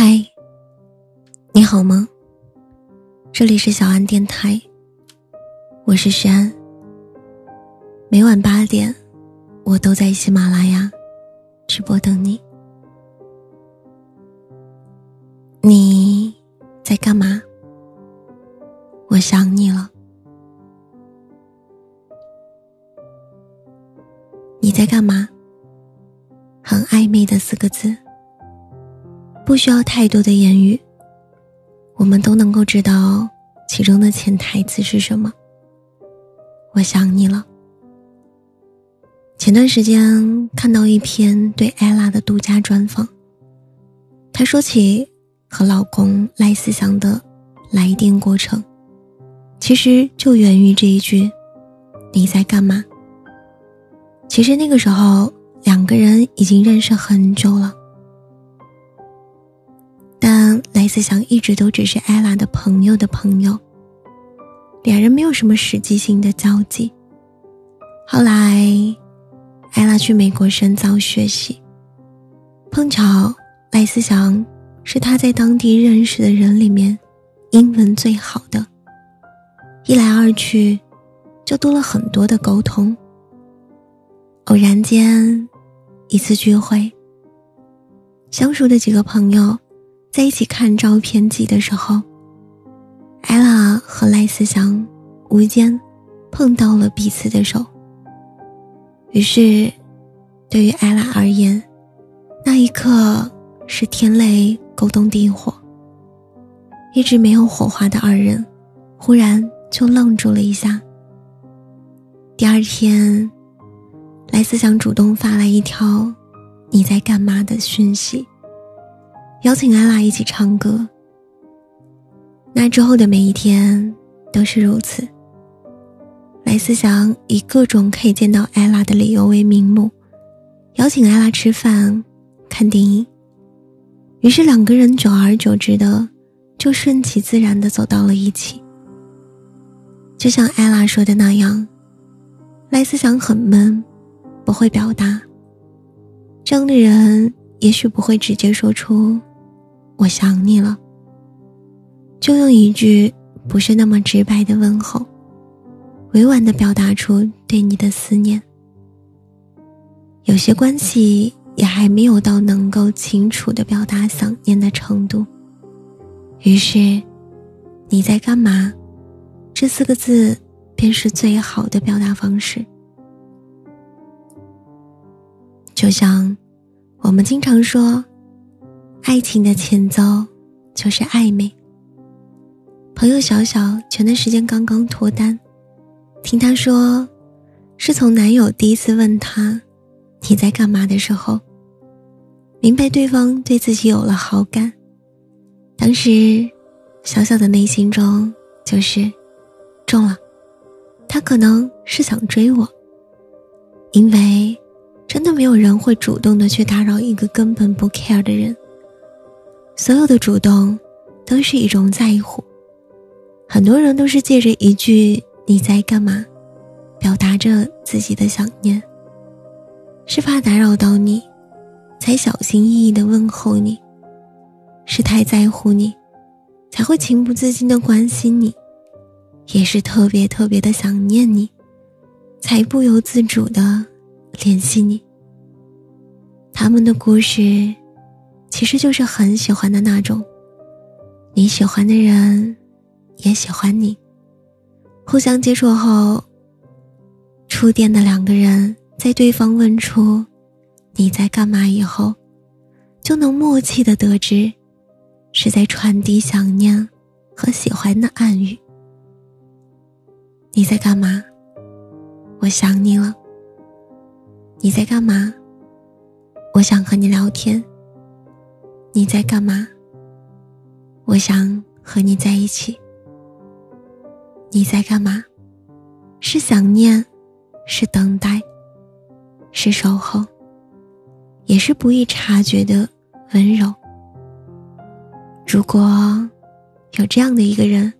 嗨，你好吗？这里是小安电台，我是诗安。每晚八点，我都在喜马拉雅直播等你。你在干嘛？我想你了。你在干嘛？很暧昧的四个字。不需要太多的言语，我们都能够知道其中的潜台词是什么。我想你了。前段时间看到一篇对艾拉的独家专访，她说起和老公赖思祥的来电过程，其实就源于这一句：“你在干嘛？”其实那个时候两个人已经认识很久了。思祥一直都只是艾拉的朋友的朋友，两人没有什么实际性的交集。后来，艾拉去美国深造学习，碰巧赖思祥是他在当地认识的人里面英文最好的，一来二去，就多了很多的沟通。偶然间，一次聚会，相熟的几个朋友。在一起看照片集的时候，艾拉和赖思祥无意间碰到了彼此的手。于是，对于艾拉而言，那一刻是天雷勾动地火。一直没有火花的二人，忽然就愣住了一下。第二天，赖思祥主动发来一条“你在干嘛”的讯息。邀请艾拉一起唱歌。那之后的每一天都是如此。莱斯祥以各种可以见到艾拉的理由为名目，邀请艾拉吃饭、看电影。于是两个人久而久之的，就顺其自然的走到了一起。就像艾拉说的那样，莱斯祥很闷，不会表达。这样的人也许不会直接说出。我想你了，就用一句不是那么直白的问候，委婉的表达出对你的思念。有些关系也还没有到能够清楚的表达想念的程度，于是，你在干嘛？这四个字便是最好的表达方式。就像我们经常说。爱情的前奏就是暧昧。朋友小小前段时间刚刚脱单，听她说，是从男友第一次问她你在干嘛的时候，明白对方对自己有了好感。当时，小小的内心中就是中了，他可能是想追我，因为真的没有人会主动的去打扰一个根本不 care 的人。所有的主动，都是一种在乎。很多人都是借着一句“你在干嘛”，表达着自己的想念。是怕打扰到你，才小心翼翼的问候你；是太在乎你，才会情不自禁的关心你；也是特别特别的想念你，才不由自主的联系你。他们的故事。其实就是很喜欢的那种，你喜欢的人也喜欢你，互相接触后，触电的两个人在对方问出你在干嘛以后，就能默契的得知是在传递想念和喜欢的暗语。你在干嘛？我想你了。你在干嘛？我想和你聊天。你在干嘛？我想和你在一起。你在干嘛？是想念，是等待，是守候，也是不易察觉的温柔。如果有这样的一个人，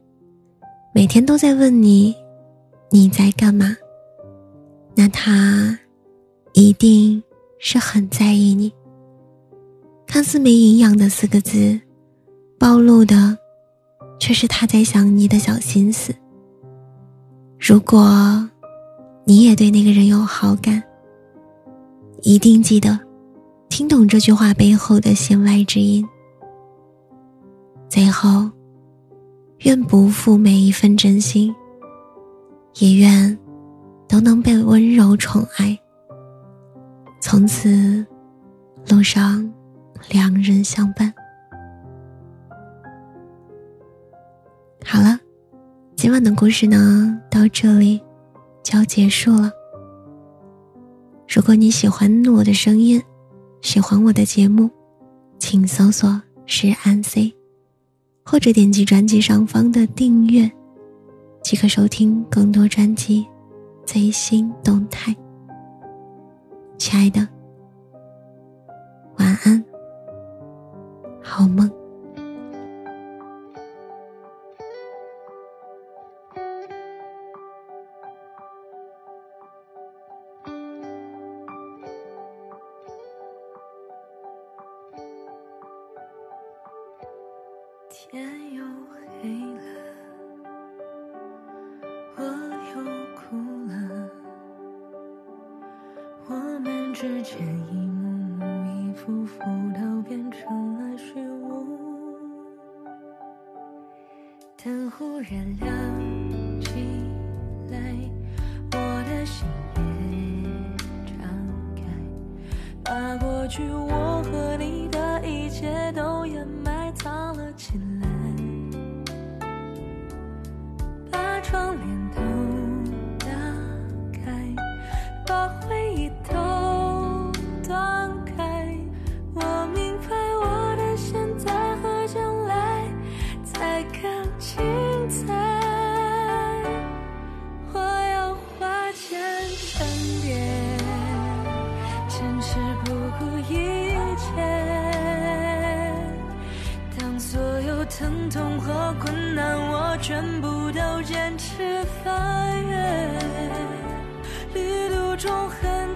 每天都在问你你在干嘛，那他一定是很在意你。看似没营养的四个字，暴露的却是他在想你的小心思。如果你也对那个人有好感，一定记得听懂这句话背后的弦外之音。最后，愿不负每一份真心，也愿都能被温柔宠爱。从此，路上两人相伴。好了，今晚的故事呢，到这里就要结束了。如果你喜欢我的声音，喜欢我的节目，请搜索“是安 C”，或者点击专辑上方的订阅，即可收听更多专辑最新动态。亲爱的，晚安，好梦。天又黑了，我又哭了。我们之间把过去我困难，我全部。都坚持翻越，旅途中很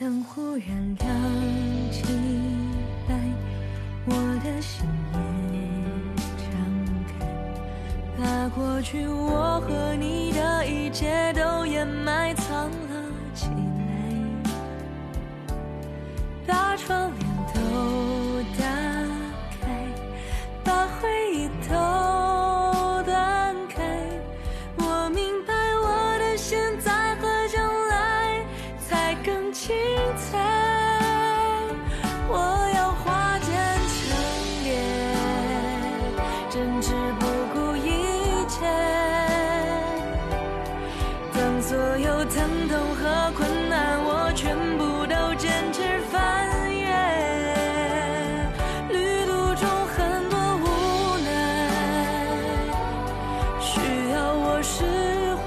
灯忽然亮起来，我的心也敞开，把过去我和你的一切都掩埋藏有疼痛和困难，我全部都坚持翻越。旅途中很多无奈，需要我释怀。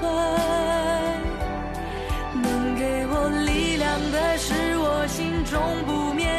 能给我力量的是我心中不灭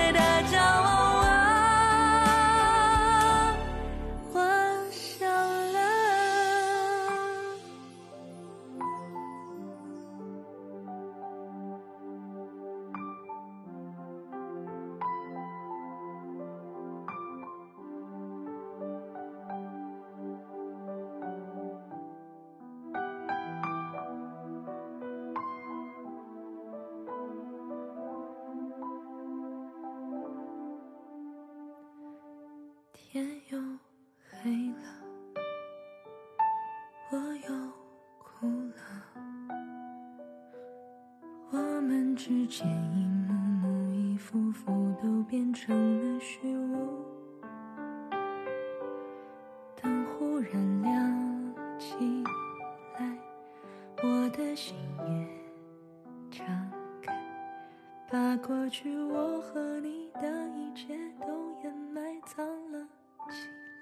把过去我和你的一切都掩埋藏了起来。